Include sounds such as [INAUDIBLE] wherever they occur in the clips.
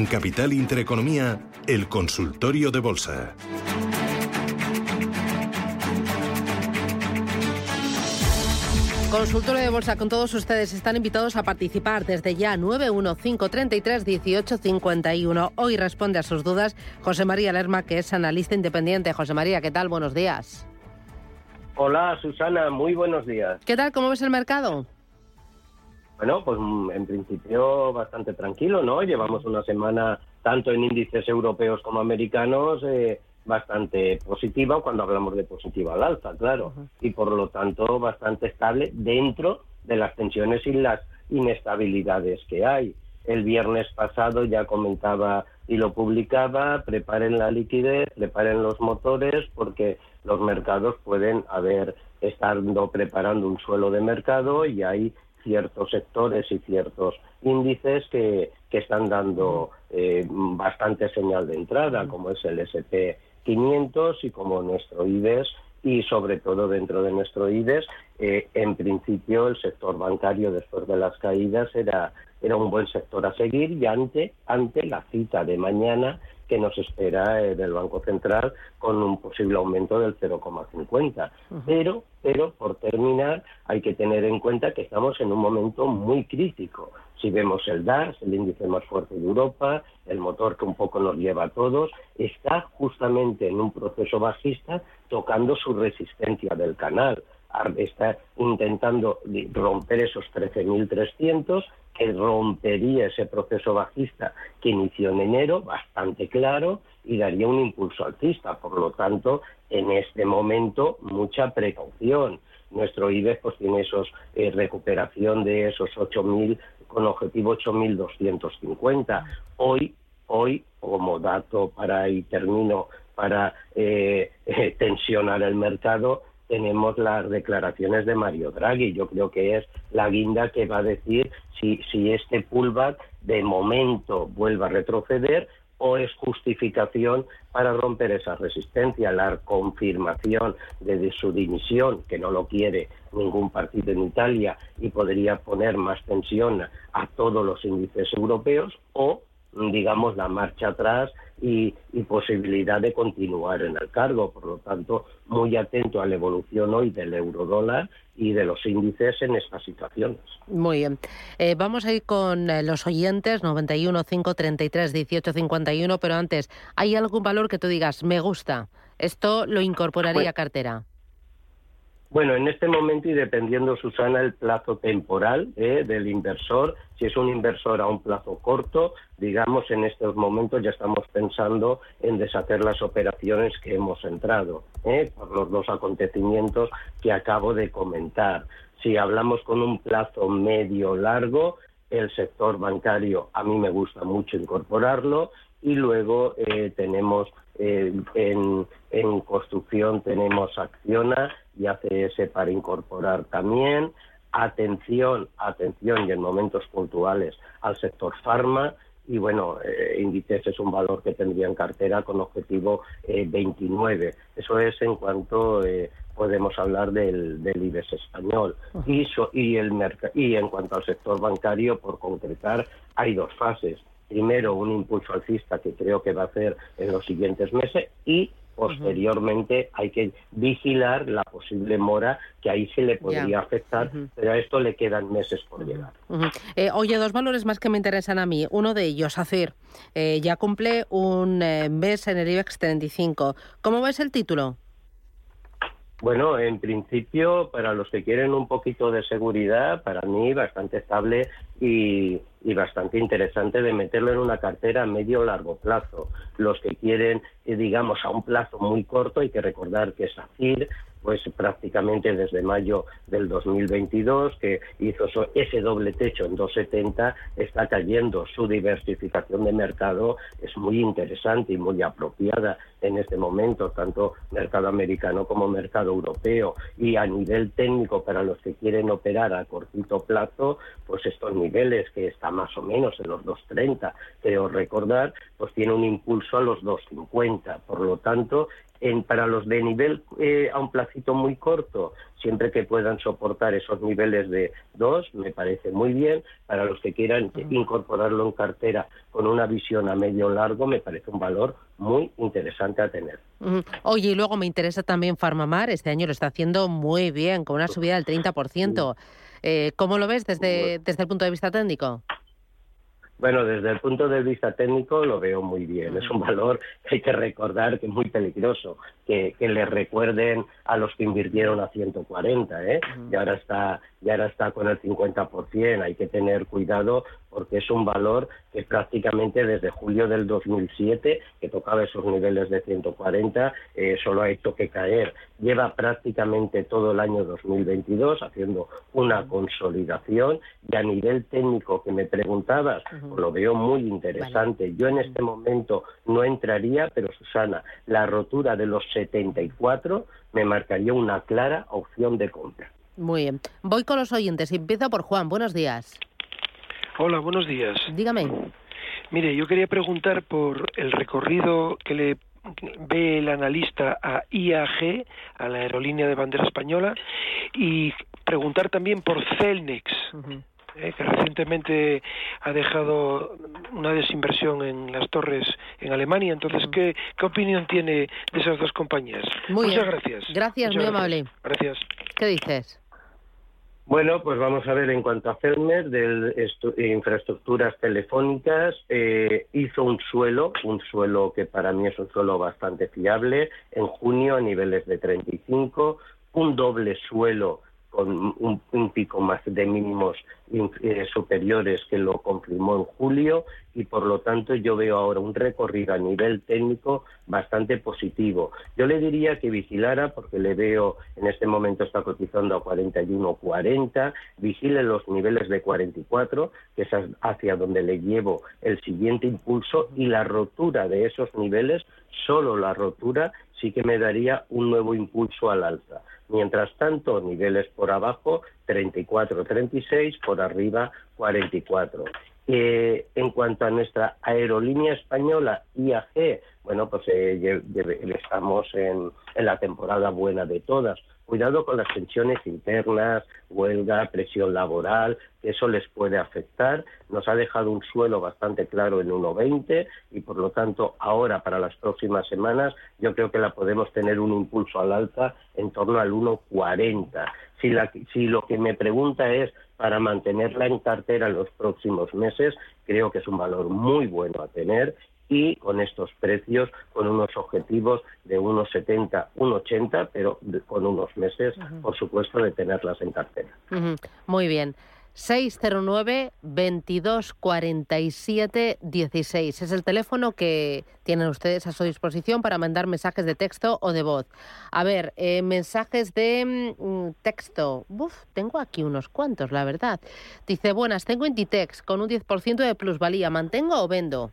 En Capital Intereconomía, el consultorio de bolsa. Consultorio de Bolsa con todos ustedes están invitados a participar desde ya 915331851. Hoy responde a sus dudas José María Lerma, que es analista independiente. José María, ¿qué tal? Buenos días. Hola Susana, muy buenos días. ¿Qué tal? ¿Cómo ves el mercado? Bueno, pues mm, en principio bastante tranquilo, ¿no? Llevamos una semana tanto en índices europeos como americanos eh, bastante positiva cuando hablamos de positiva al alza, claro, y por lo tanto bastante estable dentro de las tensiones y las inestabilidades que hay. El viernes pasado ya comentaba y lo publicaba, preparen la liquidez, preparen los motores, porque los mercados pueden haber estado preparando un suelo de mercado y hay ciertos sectores y ciertos índices que, que están dando eh, bastante señal de entrada, como es el SP 500 y como nuestro IBEX y sobre todo dentro de nuestro IBEX, eh, en principio el sector bancario después de las caídas era, era un buen sector a seguir y ante, ante la cita de mañana que nos espera eh, del Banco Central con un posible aumento del 0,50. Pero, pero por terminar, hay que tener en cuenta que estamos en un momento muy crítico. Si vemos el DAX, el índice más fuerte de Europa, el motor que un poco nos lleva a todos, está justamente en un proceso bajista tocando su resistencia del canal. Está intentando romper esos 13.300 que rompería ese proceso bajista que inició en enero, bastante claro, y daría un impulso alcista. Por lo tanto, en este momento, mucha precaución. Nuestro IBEX pues, tiene esos eh, recuperación de esos 8.000 con objetivo 8.250. Hoy, hoy, como dato para, y termino, para eh, [LAUGHS] tensionar el mercado, tenemos las declaraciones de Mario Draghi. Yo creo que es la guinda que va a decir si, si este pullback de momento vuelva a retroceder o es justificación para romper esa resistencia, la confirmación de, su dimisión, que no lo quiere ningún partido en Italia y podría poner más tensión a todos los índices europeos, o digamos la marcha atrás y, y, posibilidad de continuar en el cargo. Por lo tanto, muy atento a la evolución hoy del euro dólar y de los índices en estas situaciones. Muy bien. Eh, vamos a ir con eh, los oyentes 91 533 18 51, pero antes, ¿hay algún valor que tú digas, me gusta? Esto lo incorporaría a cartera. Bueno, en este momento y dependiendo, Susana, el plazo temporal eh, del inversor, si es un inversor a un plazo corto, digamos, en estos momentos ya estamos pensando en deshacer las operaciones que hemos entrado eh, por los dos acontecimientos que acabo de comentar. Si hablamos con un plazo medio largo, el sector bancario a mí me gusta mucho incorporarlo y luego eh, tenemos eh, en, en, construcción tenemos Acciona y ACS para incorporar también. Atención, atención y en momentos puntuales al sector farma. Y bueno, eh, Inditex es un valor que tendría en cartera con objetivo eh, 29. Eso es en cuanto eh, podemos hablar del, del IBEX español. Y, so, y, el y en cuanto al sector bancario, por concretar, hay dos fases primero un impulso alcista que creo que va a hacer en los siguientes meses y posteriormente hay que vigilar la posible mora que ahí se le podría yeah. afectar, uh -huh. pero a esto le quedan meses por uh -huh. llegar. Eh, oye, dos valores más que me interesan a mí. Uno de ellos, ACER, eh, ya cumple un eh, mes en el IBEX 35. ¿Cómo ves el título? Bueno, en principio, para los que quieren un poquito de seguridad, para mí bastante estable y, bastante interesante de meterlo en una cartera a medio o largo plazo. Los que quieren, eh, digamos, a un plazo muy corto, hay que recordar que SACIR pues prácticamente desde mayo del 2022, que hizo ese doble techo en 2,70, está cayendo. Su diversificación de mercado es muy interesante y muy apropiada en este momento, tanto mercado americano como mercado europeo. Y a nivel técnico, para los que quieren operar a cortito plazo, pues estos niveles, que está más o menos en los 2,30, creo recordar, pues tiene un impulso a los 2,50. Por lo tanto, en, para los de nivel eh, a un placito muy corto, siempre que puedan soportar esos niveles de 2, me parece muy bien. Para los que quieran incorporarlo en cartera con una visión a medio largo, me parece un valor muy interesante a tener. Oye, y luego me interesa también Farmamar. Este año lo está haciendo muy bien, con una subida del 30%. Eh, ¿Cómo lo ves desde, desde el punto de vista técnico? Bueno, desde el punto de vista técnico lo veo muy bien. Es un valor que hay que recordar que es muy peligroso, que, que le recuerden a los que invirtieron a 140, ¿eh? Y ahora está, y ahora está con el 50%. Hay que tener cuidado porque es un valor que prácticamente desde julio del 2007, que tocaba esos niveles de 140, eh, solo ha hecho que caer. Lleva prácticamente todo el año 2022 haciendo una consolidación y a nivel técnico que me preguntabas, pues lo veo muy interesante. Yo en este momento no entraría, pero Susana, la rotura de los 74 me marcaría una clara opción de compra. Muy bien. Voy con los oyentes. Empiezo por Juan. Buenos días. Hola, buenos días. Dígame. Mire, yo quería preguntar por el recorrido que le ve el analista a IAG, a la aerolínea de bandera española, y preguntar también por Celnex. Eh, que recientemente ha dejado una desinversión en las torres en Alemania. Entonces, ¿qué, qué opinión tiene de esas dos compañías? Muy Muchas bien. gracias. Gracias, Muchas muy amable. Gracias. ¿Qué dices? Bueno, pues vamos a ver en cuanto a Felmer, de estu- infraestructuras telefónicas, eh, hizo un suelo, un suelo que para mí es un suelo bastante fiable, en junio a niveles de 35, un doble suelo con un, pico más de mínimos eh, superiores que lo confirmó en julio y por lo tanto yo veo ahora un recorrido a nivel técnico bastante positivo. Yo le diría que vigilara porque le veo en este momento está cotizando a 41.40, vigile los niveles de 44, que es hacia donde le llevo el siguiente impulso y la rotura de esos niveles, solo la rotura sí que me daría un nuevo impulso al alza. Mientras tanto, niveles por abajo, 34-36, por arriba, 44. Eh, en cuanto a nuestra aerolínea española IAG, bueno, pues eh, estamos en la temporada buena de todas. Cuidado con las tensiones internas, huelga, presión laboral, que eso les puede afectar. Nos ha dejado un suelo bastante claro en 1,20 y por lo tanto ahora para las próximas semanas yo creo que la podemos tener un impulso al alza en torno al 1,40. Si, si lo que me pregunta es para mantenerla en cartera en los próximos meses, creo que es un valor muy bueno a tener y con estos precios, con unos objetivos de unos 70, 1,80, pero con unos meses, por supuesto, de tenerlas en cartera. Ujú. Muy bien. 609 22 47 16 es el teléfono que tienen ustedes a su disposición para mandar mensajes de texto o de voz. A ver, eh, mensajes de mm, texto. Uf, tengo aquí unos cuantos, la verdad. Dice, buenas, tengo Inditex con un 10% de plusvalía. ¿Mantengo o vendo?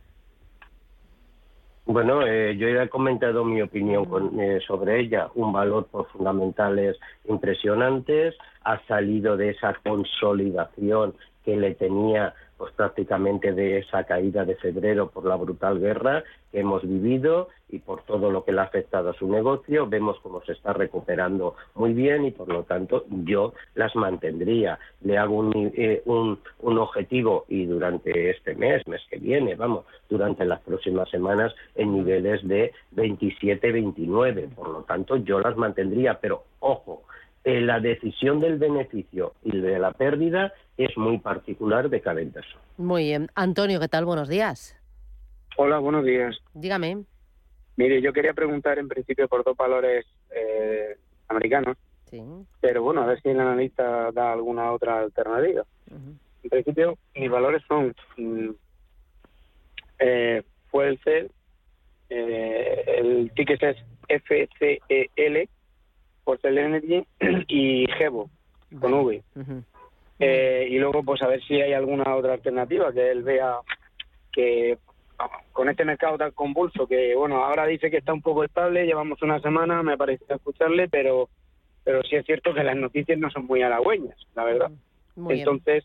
Bueno, eh, yo ya he comentado mi opinión con- eh, sobre ella. Un valor por fundamentales impresionantes. Ha salido de esa consolidación que le tenía pues prácticamente de esa caída de febrero por la brutal guerra que hemos vivido y por todo lo que le ha afectado a su negocio. Vemos cómo se está recuperando muy bien y por lo tanto yo las mantendría. Le hago un, eh, un, un objetivo y durante este mes, mes que viene, vamos, durante las próximas semanas en niveles de 27-29. Por lo tanto yo las mantendría, pero ojo, eh, la decisión del beneficio y de la pérdida es muy particular de cada inversor. Muy bien. Antonio, ¿qué tal? Buenos días. Hola, buenos días. Dígame. Mire, yo quería preguntar en principio por dos valores eh, americanos. Sí. Pero bueno, a ver si el analista da alguna otra alternativa. En principio, mis valores son mm, eh, Fuel Cell, eh, el ticket es FCEL, Cell Energy [CLEARS THROAT] y Gevo, con V. Eh, y luego, pues a ver si hay alguna otra alternativa que él vea que con este mercado tan convulso, que bueno, ahora dice que está un poco estable, llevamos una semana, me parece escucharle, pero pero sí es cierto que las noticias no son muy halagüeñas, la verdad. Muy bien. Entonces,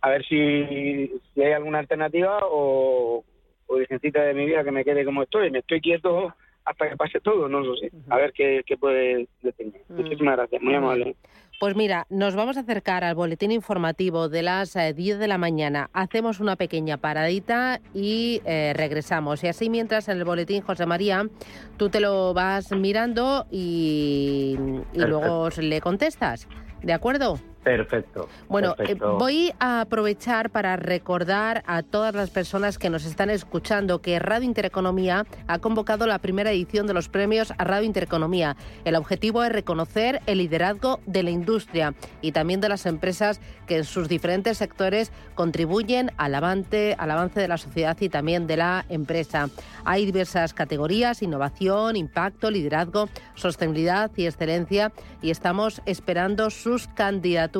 a ver si, si hay alguna alternativa o, o de mi vida que me quede como estoy. Me estoy quieto hasta que pase todo, no lo sé. A ver qué, qué puede decirme. Mm. Muchísimas gracias, muy amable. Pues mira, nos vamos a acercar al boletín informativo de las eh, 10 de la mañana. Hacemos una pequeña paradita y eh, regresamos. Y así mientras en el boletín, José María, tú te lo vas mirando y, y luego le contestas. ¿De acuerdo? Perfecto. Bueno, eh, voy a aprovechar para recordar a todas las personas que nos están escuchando que Radio Intereconomía ha convocado la primera edición de los premios a Radio Intereconomía. El objetivo es reconocer el liderazgo de la industria y también de las empresas que en sus diferentes sectores contribuyen al avance, al avance de la sociedad y también de la empresa. Hay diversas categorías, innovación, impacto, liderazgo, sostenibilidad y excelencia y estamos esperando sus candidaturas.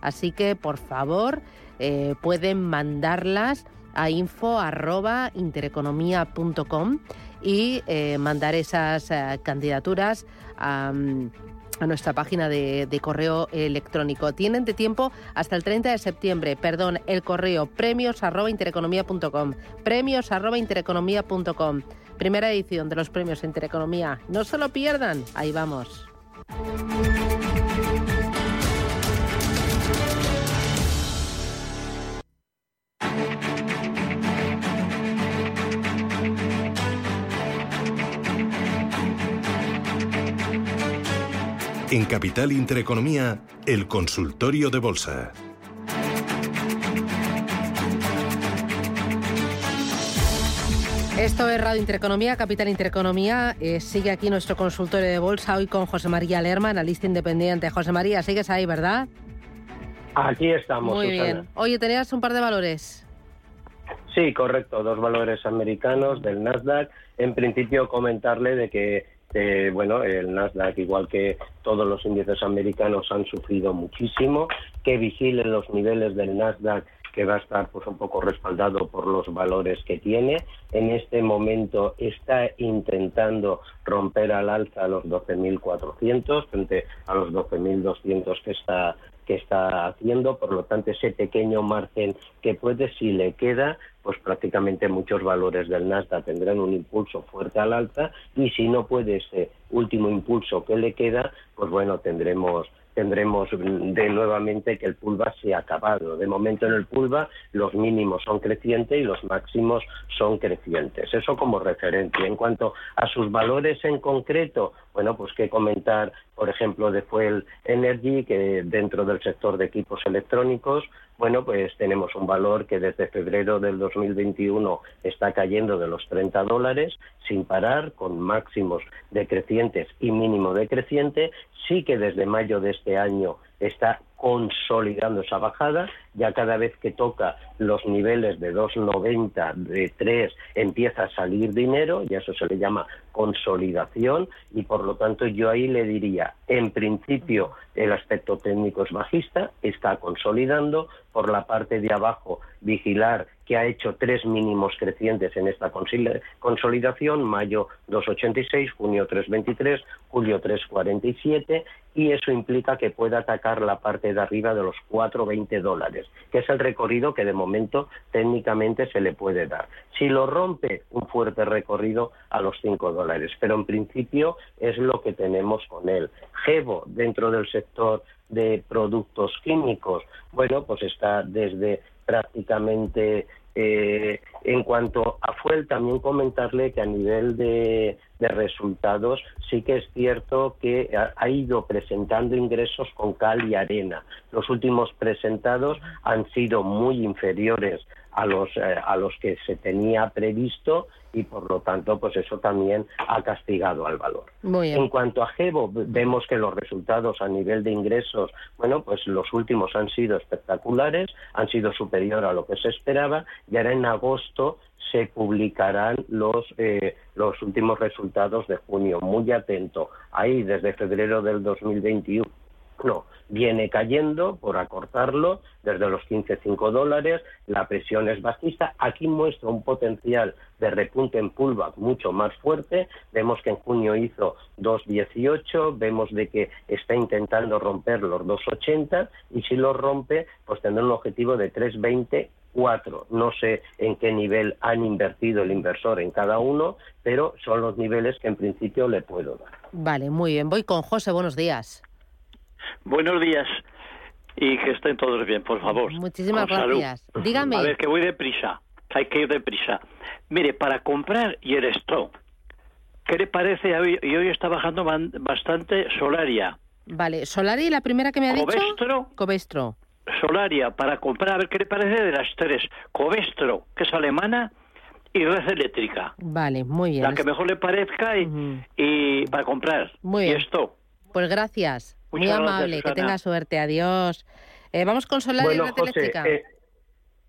Así que, por favor, eh, pueden mandarlas a info.intereconomía.com y eh, mandar esas eh, candidaturas a, nuestra página de, de correo electrónico. Tienen de tiempo hasta el 30 de septiembre, perdón, el correo premios arroba intereconomía.com, premios arroba. Primera edición de los premios Intereconomía. No se lo pierdan, ahí vamos. En Capital Intereconomía, el consultorio de bolsa. Esto es Radio Intereconomía, Capital Intereconomía. Eh, sigue aquí nuestro consultorio de bolsa hoy con José María Lerma, analista independiente. José María, sigues ahí, ¿verdad? Aquí estamos, Muy Susana. bien. Oye, tenías un par de valores. Sí, correcto, dos valores americanos del Nasdaq. En principio comentarle de que eh, bueno, el Nasdaq, igual que todos los índices americanos, han sufrido muchísimo, que vigilen los niveles del Nasdaq que va a estar pues un poco respaldado por los valores que tiene. En este momento está intentando romper al alza los 12.400 frente a los 12.200 que está que está haciendo, por lo tanto ese pequeño margen que puede, si le queda, pues prácticamente muchos valores del Nasdaq tendrán un impulso fuerte al alza y si no puede ese último impulso que le queda, pues bueno, tendremos tendremos de nuevamente que el pulva se ha acabado. De momento en el pulva los mínimos son crecientes y los máximos son crecientes. Eso como referencia. En cuanto a sus valores en concreto, bueno, pues que comentar, por ejemplo, de Fuel Energy, que dentro del sector de equipos electrónicos, bueno, pues tenemos un valor que desde febrero del 2021 está cayendo de los 30 dólares sin parar, con máximos decrecientes y mínimo decreciente. Sí que desde mayo de este año está consolidando esa bajada, ya cada vez que toca los niveles de 2,90, de 3, empieza a salir dinero, y eso se le llama consolidación, y por lo tanto yo ahí le diría, en principio el aspecto técnico es bajista, está consolidando, por la parte de abajo vigilar que ha hecho tres mínimos crecientes en esta consoli- consolidación, mayo 2,86, junio 3,23, julio 3,47, y eso implica que pueda atacar la parte de arriba de los 4,20 dólares, que es el recorrido que de momento técnicamente se le puede dar. Si lo rompe, un fuerte recorrido a los 5 dólares, pero en principio es lo que tenemos con él. Gevo, dentro del sector de productos químicos, bueno, pues está desde prácticamente eh, en cuanto a Fuel, también comentarle que a nivel de, de resultados, sí que es cierto que ha, ido presentando ingresos con cal y arena. Los últimos presentados han sido muy inferiores a los eh, a los que se tenía previsto y por lo tanto pues eso también ha castigado al valor. En cuanto a Gebo, vemos que los resultados a nivel de ingresos, bueno, pues los últimos han sido espectaculares, han sido superior a lo que se esperaba y ahora en agosto se publicarán los eh, los últimos resultados de junio. Muy atento. Ahí desde febrero del 2021 no, viene cayendo por acortarlo desde los 15,5 dólares, la presión es bajista, aquí muestra un potencial de repunte en pullback mucho más fuerte, vemos que en junio hizo 2,18, vemos de que está intentando romper los 2,80 y si lo rompe pues tendrá un objetivo de 3,20 cuatro. No sé en qué nivel han invertido el inversor en cada uno, pero son los niveles que en principio le puedo dar. Vale, muy bien. Voy con José, buenos días. Buenos días y que estén todos bien, por favor. Muchísimas Con salud. gracias. Dígame. A ver, que voy deprisa, hay que ir deprisa. Mire, para comprar y el stock, ¿qué le parece? Hoy, y hoy está bajando bastante Solaria. Vale, Solari, la primera que me ha dicho. Covestro. Solaria, para comprar, a ver qué le parece de las tres. Covestro, que es alemana, y Red Eléctrica. Vale, muy bien. La que mejor le parezca y, para comprar. Muy y bien. stock. Pues gracias. Muy gracias, amable. que tenga suerte. Adiós. Eh, vamos con Solari y Red José, Eléctrica. eh,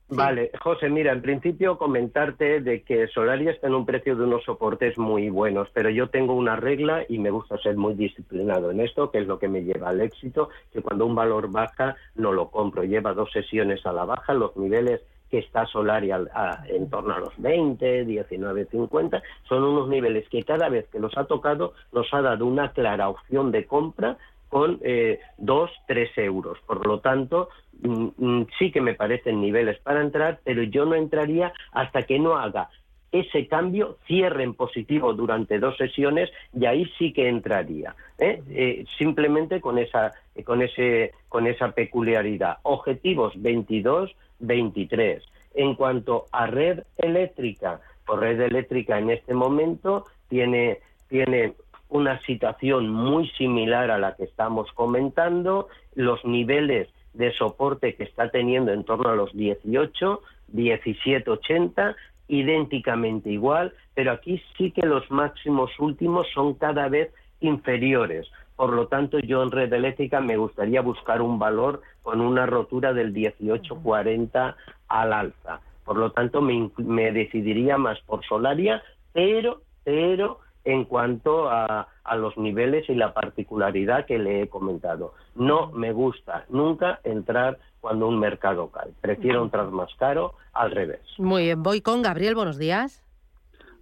Vale, José, mira, en principio comentarte de que Solaria está en un precio de unos soportes muy buenos, pero yo tengo una regla y me gusta ser muy disciplinado en esto, que es lo que me lleva al éxito, que cuando un valor baja no lo compro, lleva dos sesiones a la baja, los niveles que está Solaria a- en torno a los 20, 19, 50, son unos niveles que cada vez que los ha tocado nos ha dado una clara opción de compra con eh, 2, 3 euros. Por lo tanto, mm, mm, sí que me parecen niveles para entrar, pero yo no entraría hasta que no haga ese cambio, cierre en positivo durante dos sesiones y ahí sí que entraría. ¿eh? Eh, simplemente con esa, con, ese, con esa peculiaridad. Objetivos 22, 23. En cuanto a red eléctrica, pues red eléctrica en este momento tiene, tiene una situación muy similar a la que estamos comentando, los niveles de soporte que está teniendo en torno a los 18, 17, 80, idénticamente igual, pero aquí sí que los máximos últimos son cada vez inferiores. Por lo tanto, yo en red eléctrica me gustaría buscar un valor con una rotura del 18,40 al alza. Por lo tanto, me, me decidiría más por Solaria, pero, pero en cuanto a, a los niveles y la particularidad que le he comentado. No me gusta nunca entrar cuando un mercado cae. Prefiero entrar más caro al revés. Muy bien. Voy con Gabriel, buenos días.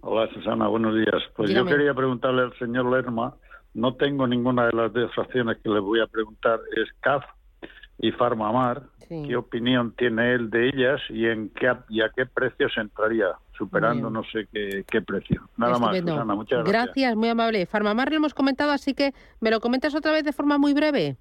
Hola Susana, buenos días. Pues Dígame. yo quería preguntarle al señor Lerma, no tengo ninguna de las dos acciones que le voy a preguntar, es CAF y Farmamar, Sí. ¿qué opinión tiene él de ellas y en qué y a qué precios entraría, superando Bien. no sé qué, qué precio? Nada Estupendo. más, Susana, muchas gracias. Gracias, muy amable. Farmamar lo hemos comentado, así que me lo comentas otra vez de forma muy breve.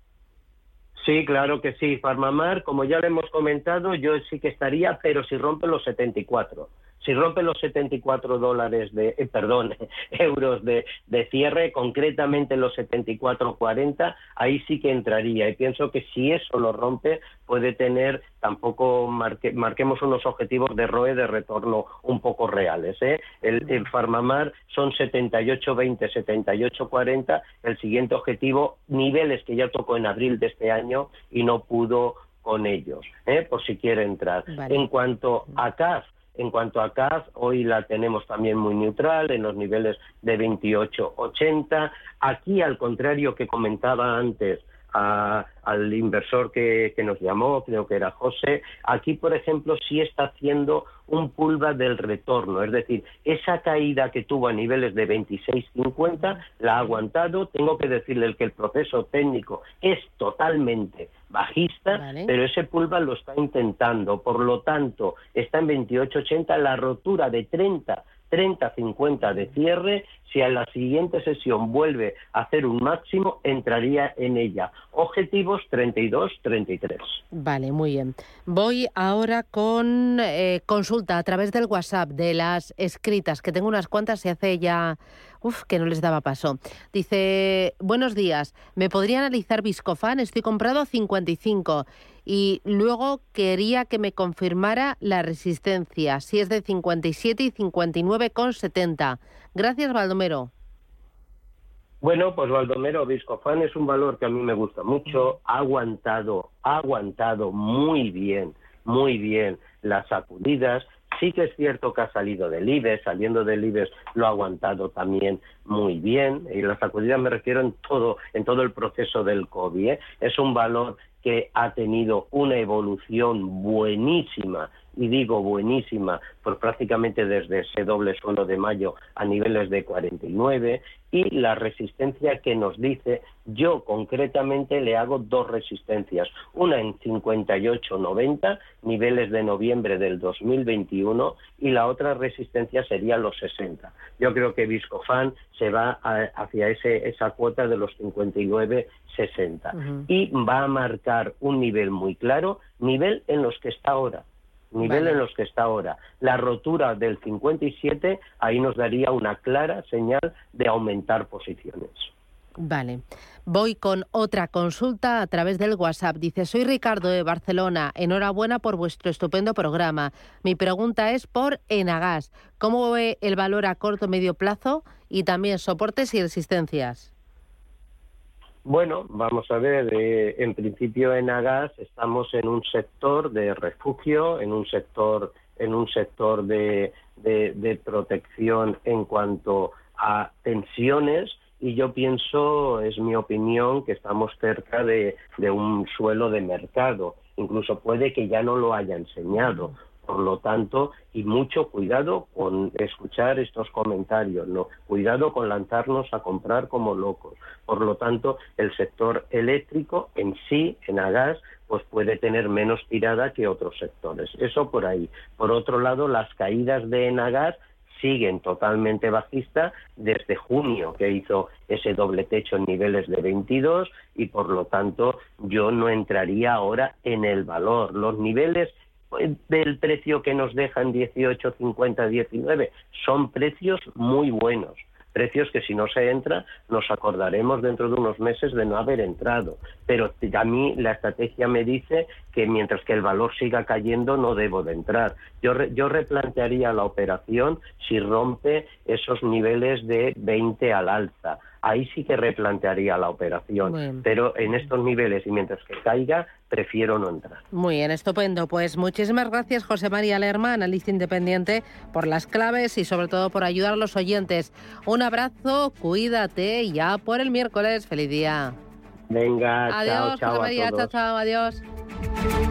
Sí, claro que sí. Farmamar, como ya le hemos comentado, yo sí que estaría, pero si rompe los 74. Si rompe los 74 dólares de, eh, perdón, [LAUGHS] euros de, de cierre, concretamente los 74.40, ahí sí que entraría. Y pienso que si eso lo rompe, puede tener, tampoco marque- marquemos unos objetivos de ROE de retorno un poco reales. ¿eh? El, el Farmamar son 78.20, 78.40. El siguiente objetivo, niveles que ya tocó en abril de este año y no pudo con ellos, ¿eh? por si quiere entrar. Vale. En cuanto a CAF, en cuanto a CAF, hoy la tenemos también muy neutral, en los niveles de 28,80. Aquí, al contrario que comentaba antes, a- al inversor que, que nos llamó, creo que era José, aquí, por ejemplo, sí está haciendo un pulva del retorno, es decir, esa caída que tuvo a niveles de 26,50 la ha aguantado. Tengo que decirle que el proceso técnico es totalmente bajista, Vale. pero ese pulva lo está intentando, por lo tanto, está en 28,80, la rotura de 30 30-50 de cierre. Si a la siguiente sesión vuelve a hacer un máximo, entraría en ella. Objetivos 32-33. Vale, muy bien. Voy ahora con eh, consulta a través del WhatsApp de las escritas, que tengo unas cuantas, se hace ya Uf, que no les daba paso. Dice, buenos días, ¿me podría analizar Viscofan? Estoy comprado a 55 y luego quería que me confirmara la resistencia, si es de 57 y 59,70. Gracias, Baldomero. Bueno, pues Baldomero Viscofan es un valor que a mí me gusta mucho, ha aguantado, ha aguantado muy bien, muy bien las sacudidas, Sí que es cierto que ha salido del IBEX, saliendo del IBEX lo ha aguantado también muy bien, y la sacudida me refiero en todo, en todo el proceso del COVID. ¿eh? Es un valor que ha tenido una evolución buenísima, y digo buenísima, por prácticamente desde ese doble suelo de mayo a niveles de 49, y la resistencia que nos dice, yo concretamente le hago dos resistencias, una en 58-90, niveles de noviembre del 2021, y la otra resistencia sería los 60. Yo creo que Viscofan se va hacia ese, esa cuota de los 59 60 y va a marcar un nivel muy claro, nivel en los que está ahora, nivel en los que está ahora. La rotura del 57 ahí nos daría una clara señal de aumentar posiciones. Vale. Voy con otra consulta a través del WhatsApp. Dice, soy Ricardo de Barcelona. Enhorabuena por vuestro estupendo programa. Mi pregunta es por Enagas. ¿Cómo ve el valor a corto medio plazo y también soportes y resistencias? Bueno, vamos a ver, eh, en principio en Agas estamos en un sector de refugio, en un sector, en un sector de, de, protección en cuanto a tensiones y yo pienso, es mi opinión, que estamos cerca de un suelo de mercado. Incluso puede que ya no lo haya enseñado por lo tanto, y mucho cuidado con escuchar estos comentarios, no, cuidado con lanzarnos a comprar como locos. Por lo tanto, el sector eléctrico en sí, en Agas, pues puede tener menos tirada que otros sectores. Eso por ahí. Por otro lado, las caídas de Enagas siguen totalmente bajistas desde junio que hizo ese doble techo en niveles de 22 y por lo tanto yo no entraría ahora en el valor. Los niveles del precio que nos dejan 18, 50, 19. Son precios muy buenos. Precios que si no se entra nos acordaremos dentro de unos meses de no haber entrado. Pero a mí la estrategia me dice que mientras que el valor siga cayendo no debo de entrar. Yo, yo replantearía la operación si rompe esos niveles de 20 al alza ahí sí que replantearía la operación. Pero en estos niveles y mientras que caiga, prefiero no entrar. Muy bien, estupendo. Pues muchísimas gracias, José María Lerma, analista independiente, por las claves y sobre todo por ayudar a los oyentes. Un abrazo, cuídate ya por el miércoles. Feliz día. Venga, adiós, chao, chao. José María, chao, chao, adiós.